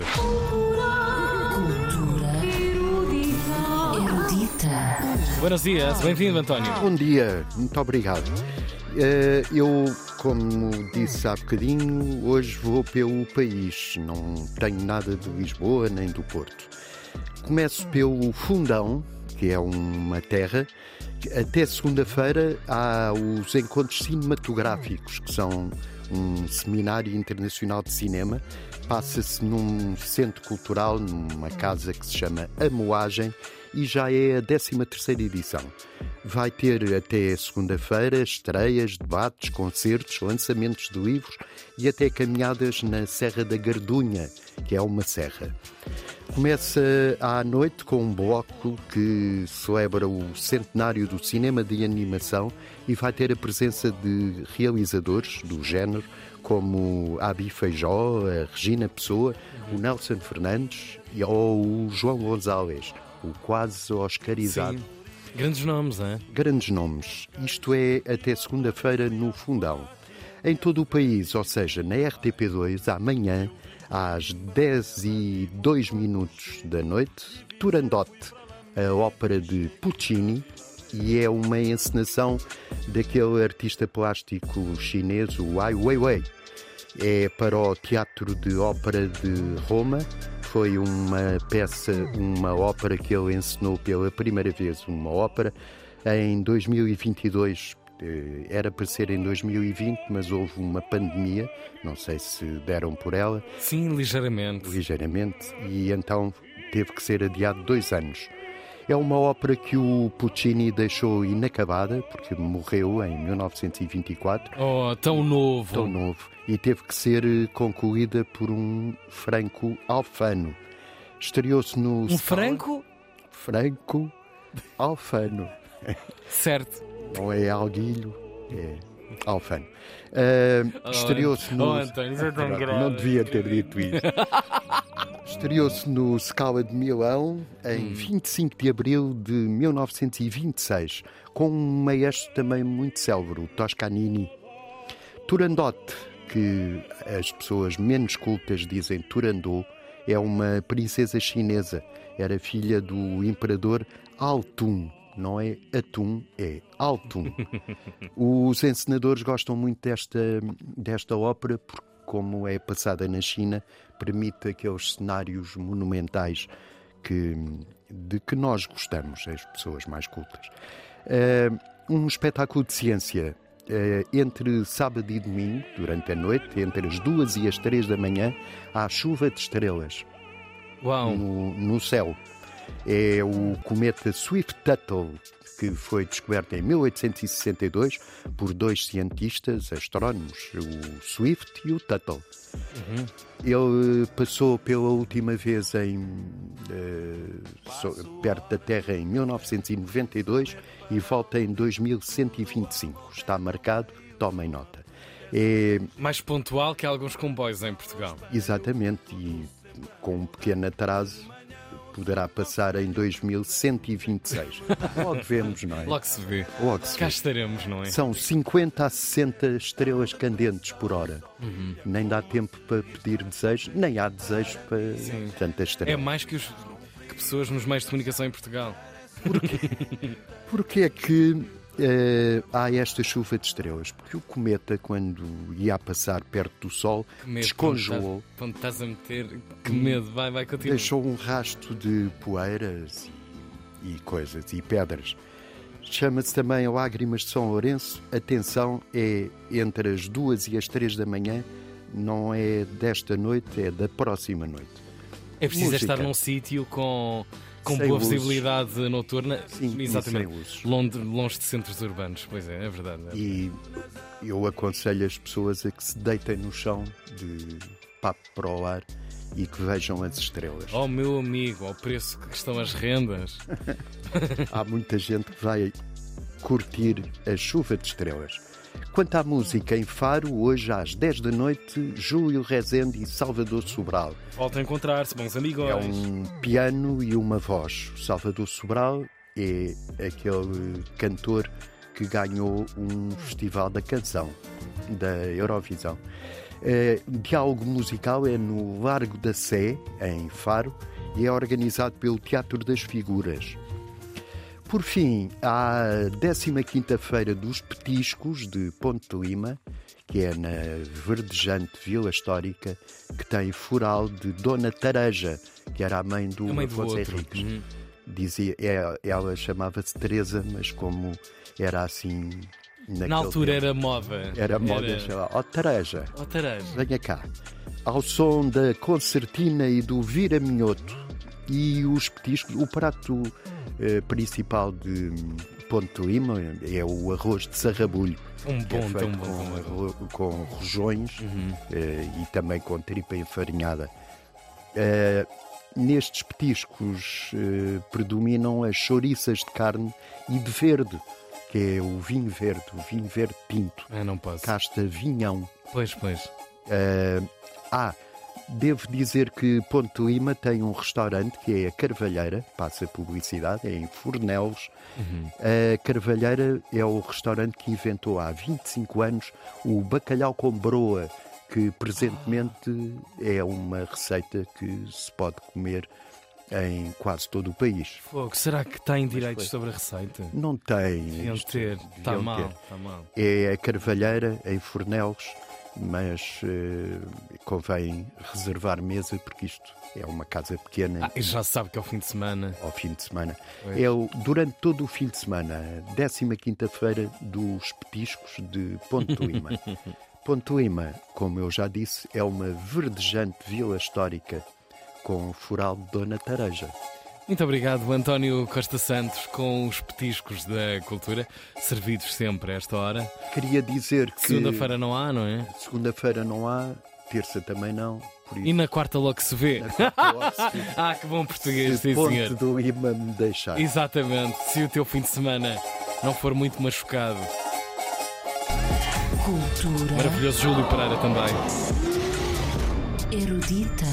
coisas. Erudita. Buenos dias, bem-vindo, António. Bom dia, muito obrigado. Eh, Eu, como disse há bocadinho, hoje vou pelo país. Não tenho nada de Lisboa nem do Porto. Começo pelo Fundão, que é uma terra. Até segunda-feira há os encontros cinematográficos, que são um seminário internacional de cinema. Passa-se num centro cultural, numa casa que se chama A Moagem, e já é a 13ª edição. Vai ter até segunda-feira estreias, debates, concertos, lançamentos de livros e até caminhadas na Serra da Gardunha, que é uma serra. Começa à noite com um bloco que celebra o centenário do cinema de animação e vai ter a presença de realizadores do género como a Abi Feijó, a Regina Pessoa, o Nelson Fernandes ou o João Gonzalez, o quase oscarizado. Sim. Grandes nomes, hein? Grandes nomes. Isto é até segunda-feira no Fundão. Em todo o país, ou seja, na RTP2, amanhã, às 10 e 2 minutos da noite, Turandot, a ópera de Puccini, e é uma encenação daquele artista plástico chinês, o Ai Weiwei. É para o Teatro de Ópera de Roma. Foi uma peça, uma ópera que ele encenou pela primeira vez, uma ópera, em 2022. Eh, Era para ser em 2020, mas houve uma pandemia, não sei se deram por ela, Sim, ligeiramente. ligeiramente, e então teve que ser adiado dois anos. É uma ópera que o Puccini deixou inacabada, porque morreu em 1924, Oh, tão novo. tão novo, e teve que ser eh, concluída por um Franco Alfano. Estreou-se no. Um Scala- franco? Franco Alfano. Certo. Não é Alguilho, é Alfano. Ah, Estreou-se no. Oh, António, isso é tão grave. Não devia ter dito isso. Estreou-se no Scala de Milão em 25 de abril de 1926, com um maestro também muito célebre, o Toscanini. Turandot, que as pessoas menos cultas dizem Turandot, é uma princesa chinesa. Era filha do imperador Altun. Não é Atum, é Altun. Os encenadores gostam muito desta, desta ópera porque, como é passada na China, permite aqueles cenários monumentais que, de que nós gostamos, as pessoas mais cultas. Eh, um espetáculo de ciência eh, entre sábado e domingo, durante a noite, entre as duas e as três da manhã, há chuva de estrelas Uau. no, no céu. É o cometa Swift-Tuttle, que foi descoberto em 1862 por dois cientistas astrónomos, o Swift e o Tuttle. Ele passou pela última vez em, so- perto da Terra em 1992 e volta em 2125. Está marcado, tomem nota. É Mais pontual que alguns comboios em Portugal. Exatamente, e com um pequeno atraso poderá passar em 2126. Logo vemos, não é? Logo se vê. Logo se Cá vê. estaremos, não é? São 50 a 60 estrelas candentes por hora. Nem dá tempo para pedir desejos, nem há desejos para Sim. tantas É estrelas. mais que, os, que pessoas nos meios de comunicação em Portugal. Porquê é que eh, há esta chuva de estrelas? Porque o cometa, quando ia a passar perto do Sol, medo. descongelou. Quando estás, quando estás a meter. Que medo. Vai, vai, continua. deixou um rasto de poeiras e, e coisas e pedras. Chama-se também Lágrimas de São Lourenço. Atenção, é entre as duas e as três da manhã, não é desta noite, é da próxima noite. É preciso Música. estar num sítio com, com Sem boa visibilidade noturna. Sim, Exatamente. Longe, longe de centros urbanos. Pois é, é verdade. é. E eu aconselho as pessoas a que se deitem no chão de papo para o ar e que vejam as estrelas. Oh, meu amigo, ao preço que estão as rendas. Há muita gente que vai curtir a chuva de estrelas. Quanto à música, em Faro, hoje às 10 da noite, Júlio Rezende e Salvador Sobral. Volta a encontrar-se, bons amigos. É um piano e uma voz. Salvador Sobral é aquele cantor que ganhou um festival da canção da Eurovisão. Eh, diálogo musical é no Largo da Sé, em Faro, e é organizado pelo Teatro das Figuras. Por fim, a 15ª-feira dos Petiscos de Ponte de Lima, que é na verdejante Vila Histórica, que tem fural de Dona Tareja, que era a mãe do A mãe Afonso. Henriques. Uhum. Dizia, é- ela chamava-se Teresa, mas como era assim... Na altura tempo, era moda. era moda chamar, ó Tareja, Oh, Tareja. venha cá. Ao som da concertina e do vira-minhoto e os petiscos, o prato eh, principal de Ponte Lima é o arroz de sarrabulho. Um é bom, tão feito bom. com, bom. com rojões Uhum. eh, e também com tripa enfarinhada. Eh, nestes petiscos predominam as chouriças de carne e de verde, que é o vinho verde, o vinho verde pinto, Ah, não posso. casta vinhão. Pois, pois. Ah, devo dizer que Ponte Lima tem um restaurante que é a Carvalheira, passa publicidade, é em Fornelos. Uhum. A Carvalheira é o restaurante que inventou há 25 anos o bacalhau com broa, que presentemente é uma receita que se pode comer em quase todo o país. Fogo, será que tem direitos foi. sobre a receita? Não tem. Deviam isto, ter. Está mal, está mal. É a Carvalheira, em Fornelos, mas eh, convém reservar mesa porque isto é uma casa pequena. Ah, e já sabe que é o fim de semana. ao fim de semana. É o, durante todo o fim de semana, a 15ª-feira dos petiscos de de Lima, como eu já disse, é uma verdejante vila histórica com o fural de Dona Tareja. Muito obrigado, António Costa Santos, com os petiscos da cultura, servidos sempre a esta hora. Queria dizer que Segunda-feira não há, não é? segunda-feira não há, terça também não, por E na quarta logo se vê. ah, que bom português, se sim Ponte senhor. de Lima me deixar. Exatamente, se o teu fim de semana não for muito machucado. Cultura Maravilhoso Júlio Pereira também. erudita.